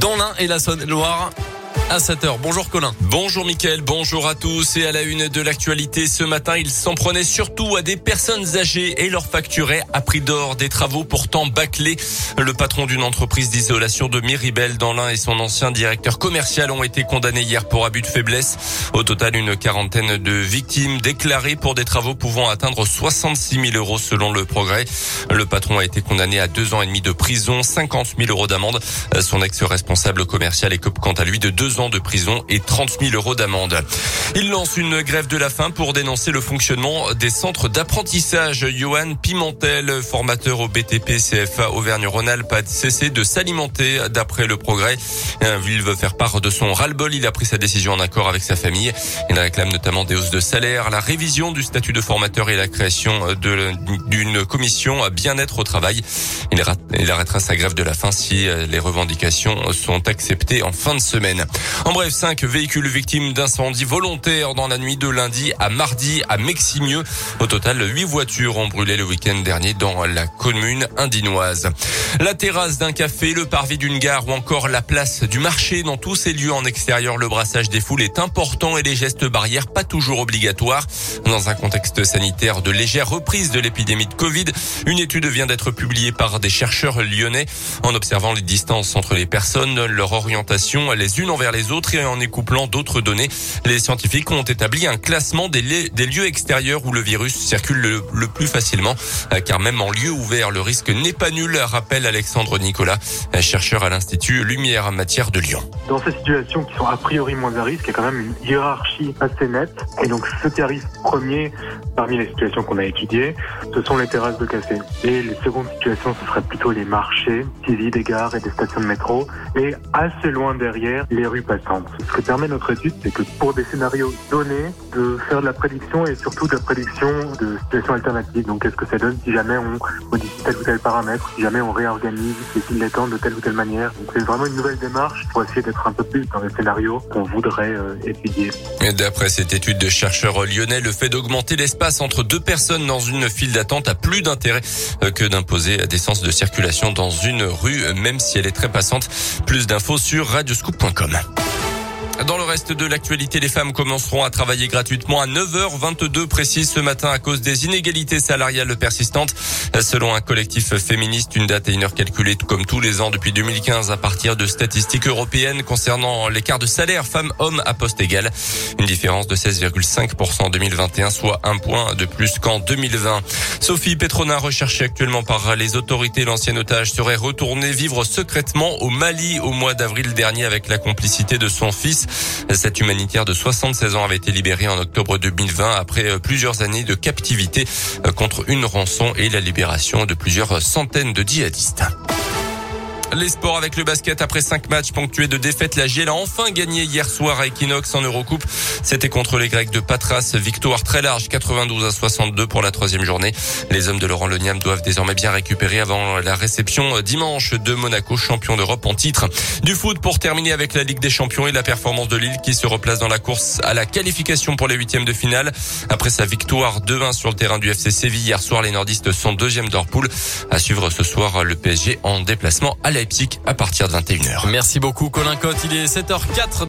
dans l'Ain et la Saône-et-Loire à 7h. Bonjour Colin. Bonjour Mickaël, bonjour à tous. Et à la une de l'actualité ce matin, il s'en prenait surtout à des personnes âgées et leur facturait à prix d'or des travaux pourtant bâclés. Le patron d'une entreprise d'isolation de Miribel dans l'Ain et son ancien directeur commercial ont été condamnés hier pour abus de faiblesse. Au total, une quarantaine de victimes déclarées pour des travaux pouvant atteindre 66 000 euros selon le progrès. Le patron a été condamné à deux ans et demi de prison, 50 000 euros d'amende. Son ex-responsable commercial écope quant à lui de deux ans de prison et 30 000 euros d'amende. Il lance une grève de la faim pour dénoncer le fonctionnement des centres d'apprentissage. Johan Pimentel, formateur au BTP CFA Auvergne-Rhône-Alpes, a cessé de s'alimenter d'après le progrès. Il veut faire part de son ras-le-bol. Il a pris sa décision en accord avec sa famille. Il réclame notamment des hausses de salaire, la révision du statut de formateur et la création d'une commission bien-être au travail. Il arrêtera sa grève de la faim si les revendications sont acceptées en fin de semaine. En bref, cinq véhicules victimes d'incendie volontaires dans la nuit de lundi à mardi à Meximieux. Au total, huit voitures ont brûlé le week-end dernier dans la commune indinoise. La terrasse d'un café, le parvis d'une gare ou encore la place du marché. Dans tous ces lieux en extérieur, le brassage des foules est important et les gestes barrières pas toujours obligatoires. Dans un contexte sanitaire de légère reprise de l'épidémie de Covid, une étude vient d'être publiée par des chercheurs lyonnais en observant les distances entre les personnes, leur orientation les unes envers les autres et en écouplant d'autres données. Les scientifiques ont établi un classement des, lieux extérieurs où le virus circule le, plus facilement, euh, car même en lieu ouvert, le risque n'est pas nul, rappelle Alexandre Nicolas, chercheur à l'Institut Lumière en matière de Lyon. Dans ces situations qui sont a priori moins à risque, il y a quand même une hiérarchie assez nette. Et donc, ce qui arrive premier parmi les situations qu'on a étudiées, ce sont les terrasses de café. Et les secondes situations, ce seraient plutôt les marchés, civils des gares et des stations de métro. Et assez loin derrière, les rues passantes. Ce que permet notre étude, c'est que pour des scénarios donnés, de faire de la prédiction et surtout de la prédiction de situations alternatives. Donc, qu'est-ce que ça donne si jamais on modifie tel ou tel paramètre, si jamais on réorganise les files d'attente de telle ou telle manière. Donc, c'est vraiment une nouvelle démarche pour essayer d'être un peu plus dans les scénarios qu'on voudrait euh, étudier. D'après cette étude de chercheurs lyonnais, le fait d'augmenter l'espace entre deux personnes dans une file d'attente a plus d'intérêt euh, que d'imposer des sens de circulation dans une rue, même si elle est très passante. Plus d'infos sur radioscoop.com. Bye. Dans le reste de l'actualité, les femmes commenceront à travailler gratuitement à 9h22 précise ce matin à cause des inégalités salariales persistantes. Selon un collectif féministe, une date et une heure calculée comme tous les ans depuis 2015 à partir de statistiques européennes concernant l'écart de salaire femmes-hommes à poste égal. Une différence de 16,5% en 2021, soit un point de plus qu'en 2020. Sophie Petrona, recherchée actuellement par les autorités, l'ancienne otage serait retournée vivre secrètement au Mali au mois d'avril dernier avec la complicité de son fils. Cette humanitaire de 76 ans avait été libérée en octobre 2020 après euh, plusieurs années de captivité euh, contre une rançon et la libération de plusieurs centaines de djihadistes. Les sports avec le basket après cinq matchs ponctués de défaites. La GL a enfin gagné hier soir à Equinox en Eurocoupe. C'était contre les Grecs de Patras. Victoire très large, 92 à 62 pour la troisième journée. Les hommes de Laurent Leniam doivent désormais bien récupérer avant la réception dimanche de Monaco, champion d'Europe en titre. Du foot pour terminer avec la Ligue des Champions et la performance de Lille qui se replace dans la course à la qualification pour les huitièmes de finale. Après sa victoire 2-1 sur le terrain du FC Séville hier soir, les nordistes sont deuxième d'or poule. À suivre ce soir le PSG en déplacement à à partir de 21h. Merci beaucoup Colin Cotte, il est 7h04.